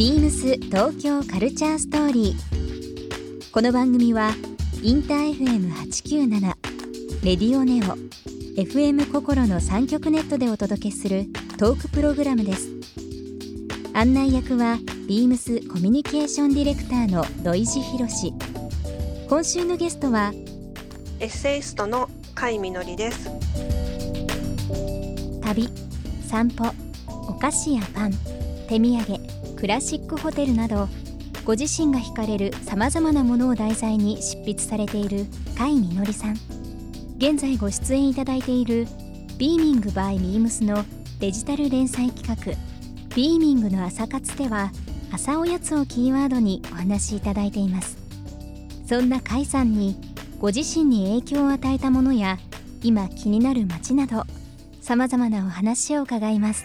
ビームス東京カルチャーストーリー。この番組はインター FM897 レディオネオ FM 心の三極ネットでお届けするトークプログラムです。案内役はビームスコミュニケーションディレクターの土井博志。今週のゲストはエッセイストの甲斐みのりです。旅、散歩、お菓子やパン、手土産。クラシックホテルなどご自身が惹かれるさまざまなものを題材に執筆されている甲斐みのりさん。現在ご出演いただいている「ビーミングバイミームスのデジタル連載企画「ビーミングの朝活」では朝おやつをキーワードにお話しいただいています。そんな甲斐さんにご自身に影響を与えたものや今気になる街などさまざまなお話を伺います。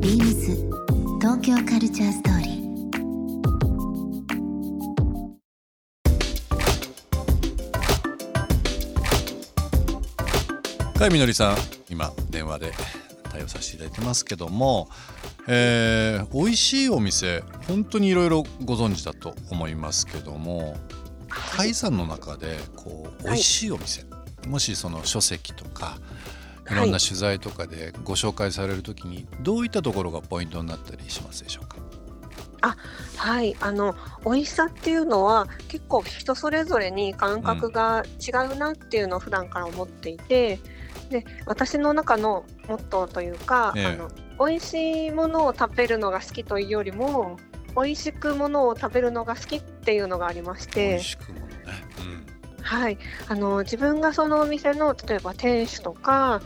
ビームス東京カルチャーストーリー。甲斐みのりさん今電話で対応させていただいてますけども、えー、美味しいお店本当にいろいろご存知だと思いますけども甲斐さんの中でこう美味しいお店、はい、もしその書籍とかい。ろんな取材とかでご紹介されるときにどういったところがポイントになったりしますでしょうか？あはい。あの美味しさっていうのは結構人それぞれに感覚が違うなっていうのを普段から思っていて、うん、で私の中のモットーというか、ええ、あの美味しいものを食べるのが好きというよりも美味しくものを食べるのが好きっていうのがありまして。美味しくものね、うん、はい。あの自分がそのお店の例えば店主とか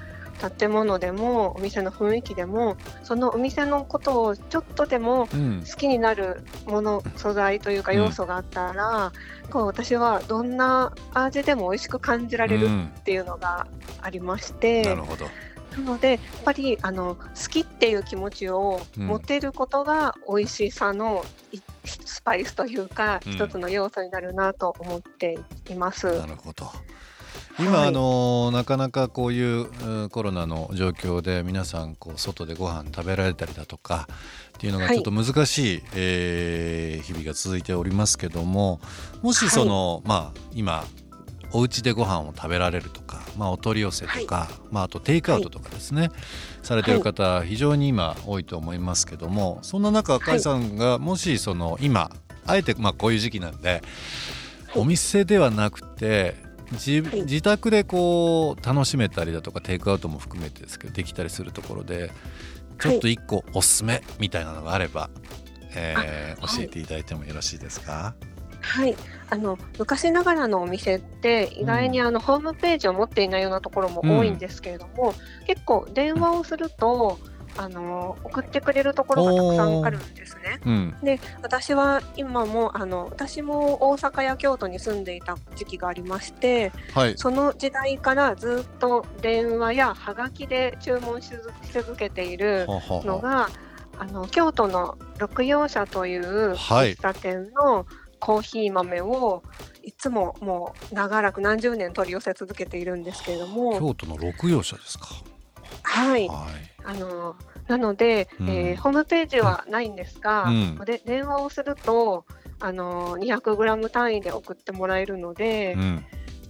建物でもお店の雰囲気でもそのお店のことをちょっとでも好きになるもの、うん、素材というか要素があったら、うん、こう私はどんな味でも美味しく感じられるっていうのがありまして。なるほど。なのでやっぱりあの好きっていう気持ちを持てることが美味しさのスパイスというか、一つの要素になるなと思っています。なるほど今、はい、あのなかなかこういうコロナの状況で皆さんこう外でご飯食べられたりだとかっていうのがちょっと難しい、はい、えー、日々が続いておりますけどももしその、はい、まあ今お家でご飯を食べられるとか、まあ、お取り寄せとか、はい、まあ、あとテイクアウトとかですね、はい、されてる方、非常に今多いと思いますけどもそんな中甲斐さんがもしその今あえてまあこういう時期なんでお店ではなくて自自宅でこう楽しめたりだとかテイクアウトも含めてですけどできたりするところでちょっと一個おすすめみたいなのがあれば、えー、教えていただいてもよろしいですか？はい。あの昔ながらのお店って意外にあの、うん、ホームページを持っていないようなところも多いんですけれども、うん、結構電話をすると、うんあの送ってくれるところがたくさんあるんですね。うん、で私は今もあの私も大阪や京都に住んでいた時期がありまして、はい、その時代からずっと電話やはがきで注文し続けているのがあの京都の六葉社という喫茶店のコーヒー豆をいつももう長らく何十年取り寄せ続けているんですけれども。京都の六葉社ですか。はい、はい、あのなので、うん、えー、ホームページはないんですが、うん、で電話をするとあの 200g 単位で送ってもらえるので、うん、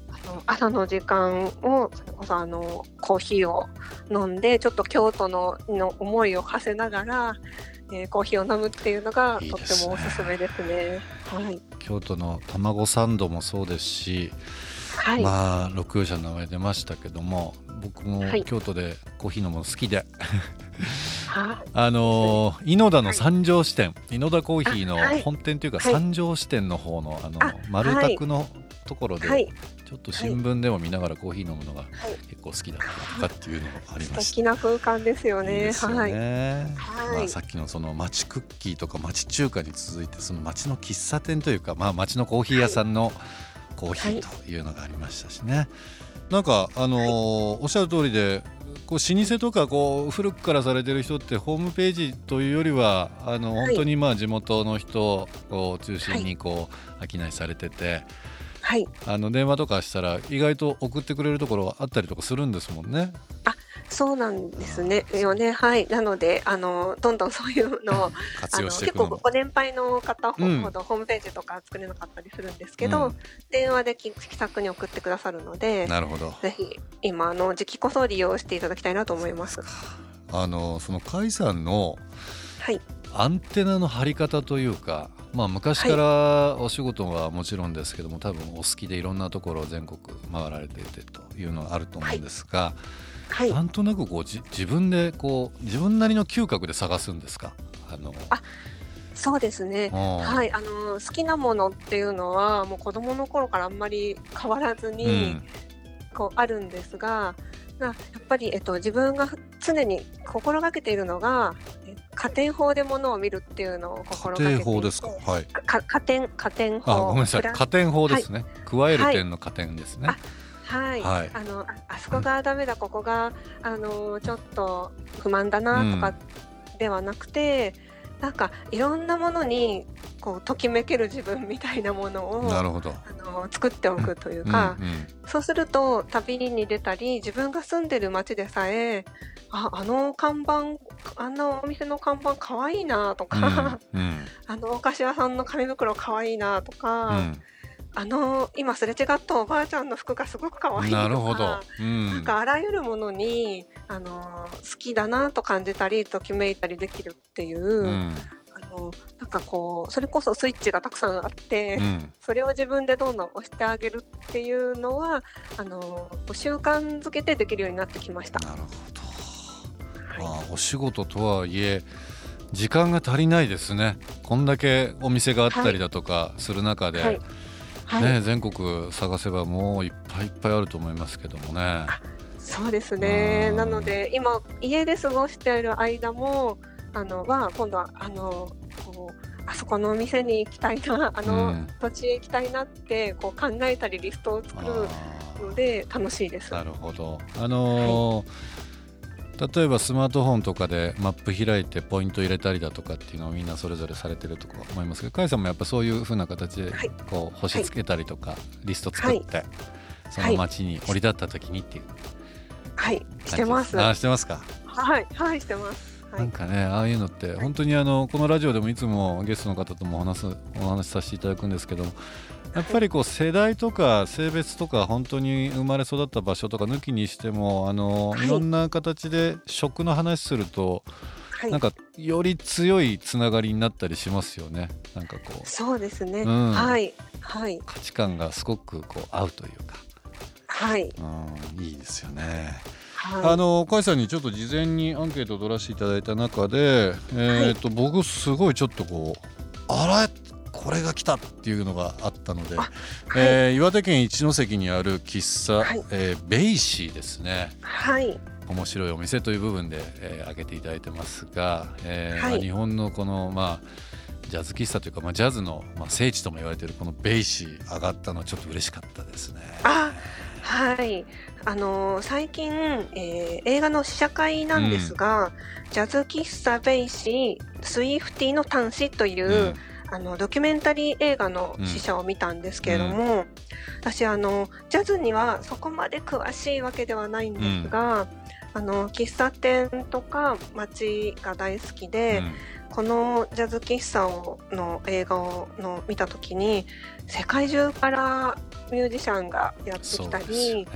あの朝の時間をそれこそあのコーヒーを飲んでちょっと京都のの思いを馳せながら、えー、コーヒーを飲むっていうのがとってもおすすめですね。はい、京都の卵サンドもそうですしはい、まあ六葉社の名前出ましたけども僕も京都でコーヒー飲むの好きで、は。い、あの井野田の三条支店、井野田コーヒーの本店というか三条支店の方のあの丸卓のところで、はい。ちょっと新聞でも見ながらコーヒー飲むのが結構好きだったりとかっていうのがありました。素敵な空間ですよね。いいよはい。ね。はい。まあ、さっきのその町クッキーとか町中華に続いてその町の喫茶店というか、まあ、町のコーヒー屋さんのコーヒーというのがありましたしね。なんかあのーおっしゃる通りでこう老舗とかこう古くからされてる人ってホームページというよりはあのはい本当にまあ地元の人を中心にこう商いされててはい。あの電話とかしたら意外と送ってくれるところあったりとかするんですもんね。そうなんですね。よね。はい。なので、あの、どんどんそういうのを、あの、結構。ご年配の方ほうんどホームページとか作れなかったりするんですけど、うん電話で気気さくに送ってくださるので、なるほど。ぜひ今あの時期こそ利用していただきたいなと思います。あのその甲斐さんのはい。アンテナの張り方というか、まあ、昔からお仕事はもちろんですけども、多分お好きでいろんなところを全国回られていてというのはあると思うんですが、はい。なんとなくこうじ自分でこう自分なりの嗅覚で探すんですか？あのあそうですね。ははい、あの好きなものっていうのはもう子供の頃からあんまり変わらずうに、ん。こうあるんですが、がやっぱりえっと自分が常に心がけているのがえ家庭法でものを見るっていうのを心がけていて法ですか？はい。か家庭家庭法。あごめんなさい。加点法ですね、加える点の加点ですね、あはい、はい。あのああそこがダメだ。ここがあのちょっと不満だなとかではなくて、なんかいろんなものにこうときめける自分みたいなものをなるほど。あの作っておくというか、うんうんそうすると旅に出たり自分が住んでる町でさえああの看板あんなお店の看板かわいいなとか、うんうん。あのお菓子屋さんの紙袋かわいいなとか、うんあの今すれ違ったおばあちゃんの服がすごくかわいいとかなるほど、うん、なんかあらゆるものにあの好きだなと感じたりときめいたりできるっていう、うん。あのなんかこうそれこそスイッチがたくさんあって、うん。それを自分でどんどん押してあげるっていうのはあの習慣づけてできるようになってきました。なるほど、はまあ、お仕事とはいえ時間が足りないですね。こんだけお店があったりだとかする中で、はい。はいね、全国探せばもういっぱいいっぱいあると思いますけどもね。そうですね。うん。なので今家で過ごしている間もあのは今度はあのこうあそこのお店に行きたいなあの、うん。土地へ行きたいなってこう考えたりリストを作るあので楽しいです。ーなるほど。あのー例えばスマートフォンとかでマップ開いてポイント入れたりだとかっていうのをみんなそれぞれされてると思いますけど甲斐さんもやっぱそういう風な形ではい。こう星つけたりとかリスト作って、その街に降り立った時にっていう。はい。してます。あしてますか。い。はいしてます。はい。なんかねああいうのって本当にあのこのラジオでもいつもゲストの方ともお話すお話しさせていただくんですけどもやっぱりこう世代とか性別とか本当に生まれ育った場所とか抜きにしてもあのはい。いろんな形で食の話するとはい。なんかより強いつながりになったりしますよね。なんかこう。そうですね。うん。はい。はい。価値観がすごくこう合うというか、はい。うん、いいですよね。はい。あの甲斐さんにちょっと事前にアンケートを取らせていただいた中で、えーと僕すごいちょっとこうあらこれが来たっていうのがあったので、あえー岩手県一関にある喫茶、はい。えーベイシーですね。はい。面白いお店という部分で、えー挙げていただいてますが、えーはい。まあ日本のこのまあジャズ喫茶というか、まあ、ジャズの、まあ、聖地とも言われているこのベイシー上がったのはちょっと嬉しかったですね。あはい。あのー最近、えー映画の試写会なんですが、ジャズ喫茶ベイシー Swiftyの譚詩という、うんあのドキュメンタリー映画の試写を見たんですけれども、私あのジャズにはそこまで詳しいわけではないんですが、あの喫茶店とか街が大好きで、このジャズ喫茶をの映画をの見た時に世界中からミュージシャンがやってきたり、ね。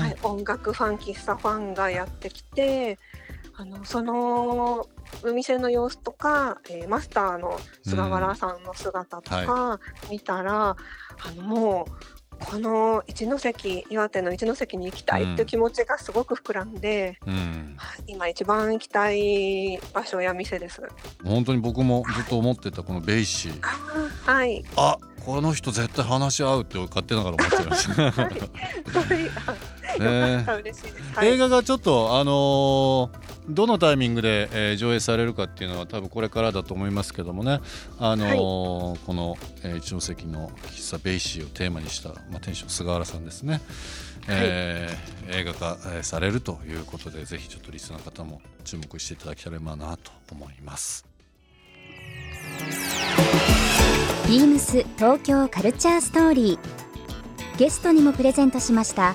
はい、音楽ファン喫茶ファンがやってきてあのそのお店の様子とか、えーマスターの菅原さんの姿とか見たら、あのもうこの一関岩手の一関に行きたいっていう気持ちがすごく膨らんで、うん。はい今一番行きたい場所や店です。本当に僕もずっと思ってたこのベイシー。はい、あこの人絶対話合うって勝手ながら思っちゃいました。はい。はいね。あ嬉しいです。はい。映画がちょっとあのーどのタイミングで、えー上映されるかっていうのは多分これからだと思いますけどもね、あのーこの、えー一ノ関の喫茶ベイシーをテーマにした、まあ、店主菅原さんですね、えー映画化、えーされるということでぜひちょっとリスナーの方も注目していただければなと思います。ビームス東京カルチャーストーリー。ゲストにもプレゼントしました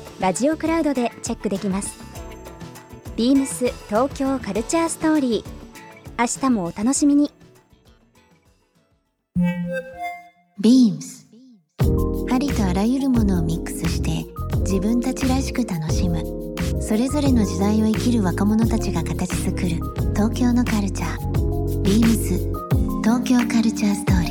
ラジオクラウドでチェックできます。ビームス東京カルチャーストーリー。明日もお楽しみに。Beams ありとあらゆるものをミックスして自分たちらしく楽しむ。それぞれの時代を生きる若者たちが形作る東京のカルチャー。Beams 東京カルチャーストーリー。